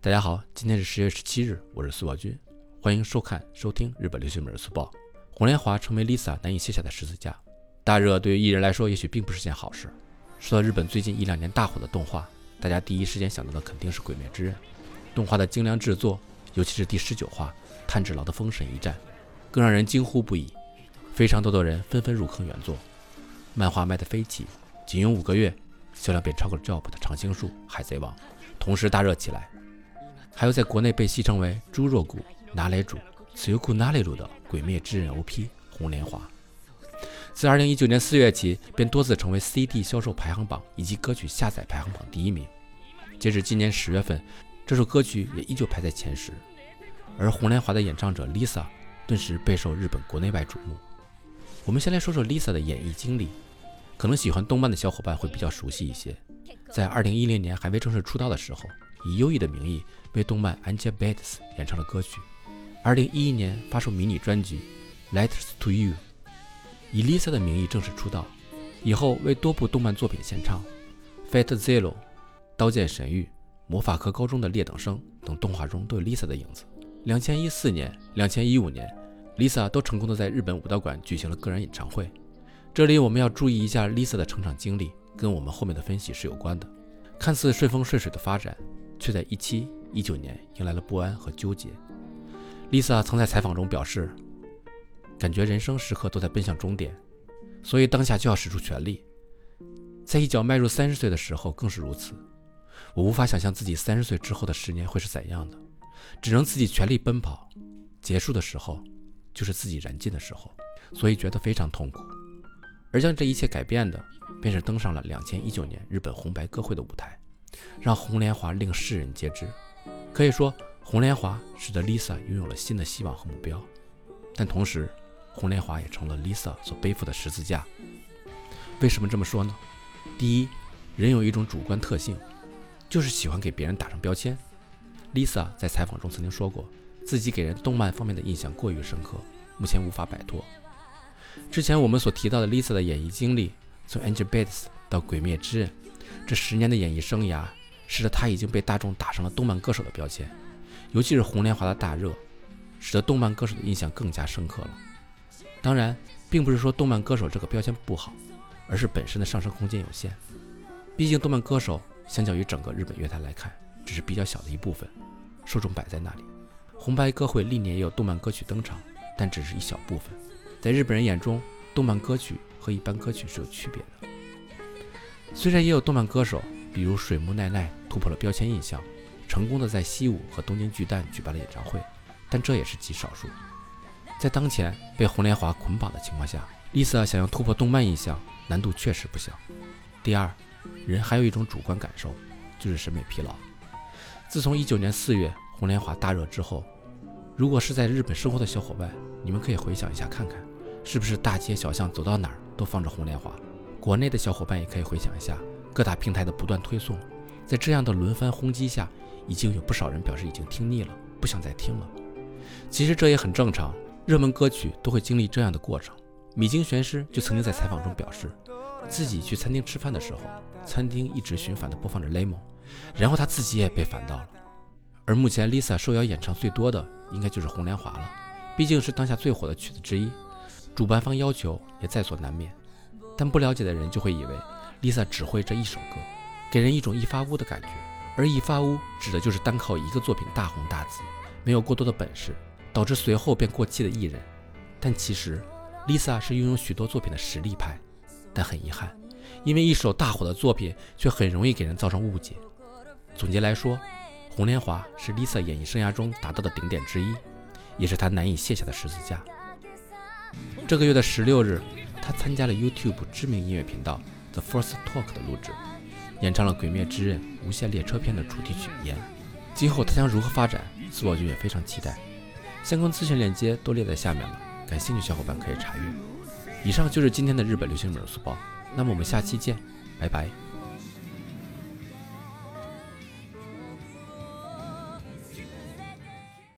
大家好，今天是十月十七日，我是苏宝军，欢迎收看、收听日本流行美速报。红莲华成为 Lisa 难以卸下的十字架。大热对于艺人来说，也许并不是件好事。说到日本最近一两年大火的动画，大家第一时间想到的肯定是《鬼灭之刃》。动画的精良制作，尤其是第十九话炭治郎的封神一战，更让人惊呼不已。非常多的人纷纷入坑原作，漫画卖得飞起，仅用五个月，销量便超过了 Jump 的长青树、海贼王，同时大热起来。还有在国内被戏称为“猪肉骨拿雷主”、“此优库拿来主”的《鬼灭之刃》OP《红莲华》，自2019年4月起便多次成为 CD 销售排行榜以及歌曲下载排行榜第一名。截止今年十月份，这首歌曲也依旧排在前十。而《红莲华》的演唱者 Lisa 顿时备受日本国内外瞩目。我们先来说说 Lisa 的演艺经历，可能喜欢动漫的小伙伴会比较熟悉一些。在2010年还未正式出道的时候。以优异的名义为动漫《Angel Beats》演唱了歌曲。2011年发售迷你专辑《Letters to You》，以 Lisa 的名义正式出道。以后为多部动漫作品献唱，《Fate Zero》、《刀剑神域》、《魔法科高中的劣等生》等动画中都有 Lisa 的影子。2014年、2015年，Lisa 都成功的在日本武道馆举行了个人演唱会。这里我们要注意一下 Lisa 的成长经历，跟我们后面的分析是有关的。看似顺风顺水的发展。却在一七一九年迎来了不安和纠结。Lisa 曾在采访中表示，感觉人生时刻都在奔向终点，所以当下就要使出全力。在一脚迈入三十岁的时候更是如此。我无法想象自己三十岁之后的十年会是怎样的，只能自己全力奔跑。结束的时候，就是自己燃尽的时候，所以觉得非常痛苦。而将这一切改变的，便是登上了两千一九年日本红白歌会的舞台。让红莲华令世人皆知，可以说红莲华使得 Lisa 拥有了新的希望和目标，但同时，红莲华也成了 Lisa 所背负的十字架。为什么这么说呢？第一，人有一种主观特性，就是喜欢给别人打上标签。Lisa 在采访中曾经说过，自己给人动漫方面的印象过于深刻，目前无法摆脱。之前我们所提到的 Lisa 的演艺经历，从 Angel Beats 到鬼灭之刃。这十年的演艺生涯，使得他已经被大众打上了动漫歌手的标签，尤其是红莲华的大热，使得动漫歌手的印象更加深刻了。当然，并不是说动漫歌手这个标签不好，而是本身的上升空间有限。毕竟，动漫歌手相较于整个日本乐坛来看，只是比较小的一部分，受众摆在那里。红白歌会历年也有动漫歌曲登场，但只是一小部分。在日本人眼中，动漫歌曲和一般歌曲是有区别的。虽然也有动漫歌手，比如水木奈奈突破了标签印象，成功的在西武和东京巨蛋举办了演唱会，但这也是极少数。在当前被红莲华捆绑的情况下，Lisa 想要突破动漫印象，难度确实不小。第二，人还有一种主观感受，就是审美疲劳。自从一九年四月红莲华大热之后，如果是在日本生活的小伙伴，你们可以回想一下看看，是不是大街小巷走到哪儿都放着红莲华？国内的小伙伴也可以回想一下，各大平台的不断推送，在这样的轮番轰击下，已经有不少人表示已经听腻了，不想再听了。其实这也很正常，热门歌曲都会经历这样的过程。米津玄师就曾经在采访中表示，自己去餐厅吃饭的时候，餐厅一直循环的播放着《Lemon》，然后他自己也被烦到了。而目前 Lisa 受邀演唱最多的，应该就是《红莲华》了，毕竟是当下最火的曲子之一，主办方要求也在所难免。但不了解的人就会以为 Lisa 只会这一首歌，给人一种一发屋的感觉。而一发屋指的就是单靠一个作品大红大紫，没有过多的本事，导致随后便过气的艺人。但其实 Lisa 是拥有许多作品的实力派，但很遗憾，因为一首大火的作品却很容易给人造成误解。总结来说，《红莲华》是 Lisa 演艺生涯中达到的顶点之一，也是她难以卸下的十字架。这个月的十六日。他参加了 YouTube 知名音乐频道 The First Talk 的录制，演唱了《鬼灭之刃：无限列车篇》的主题曲《烟》。今后他将如何发展，苏宝君也非常期待。相关资讯链接都列在下面了，感兴趣小伙伴可以查阅。以上就是今天的日本流行美速报，那么我们下期见，拜拜。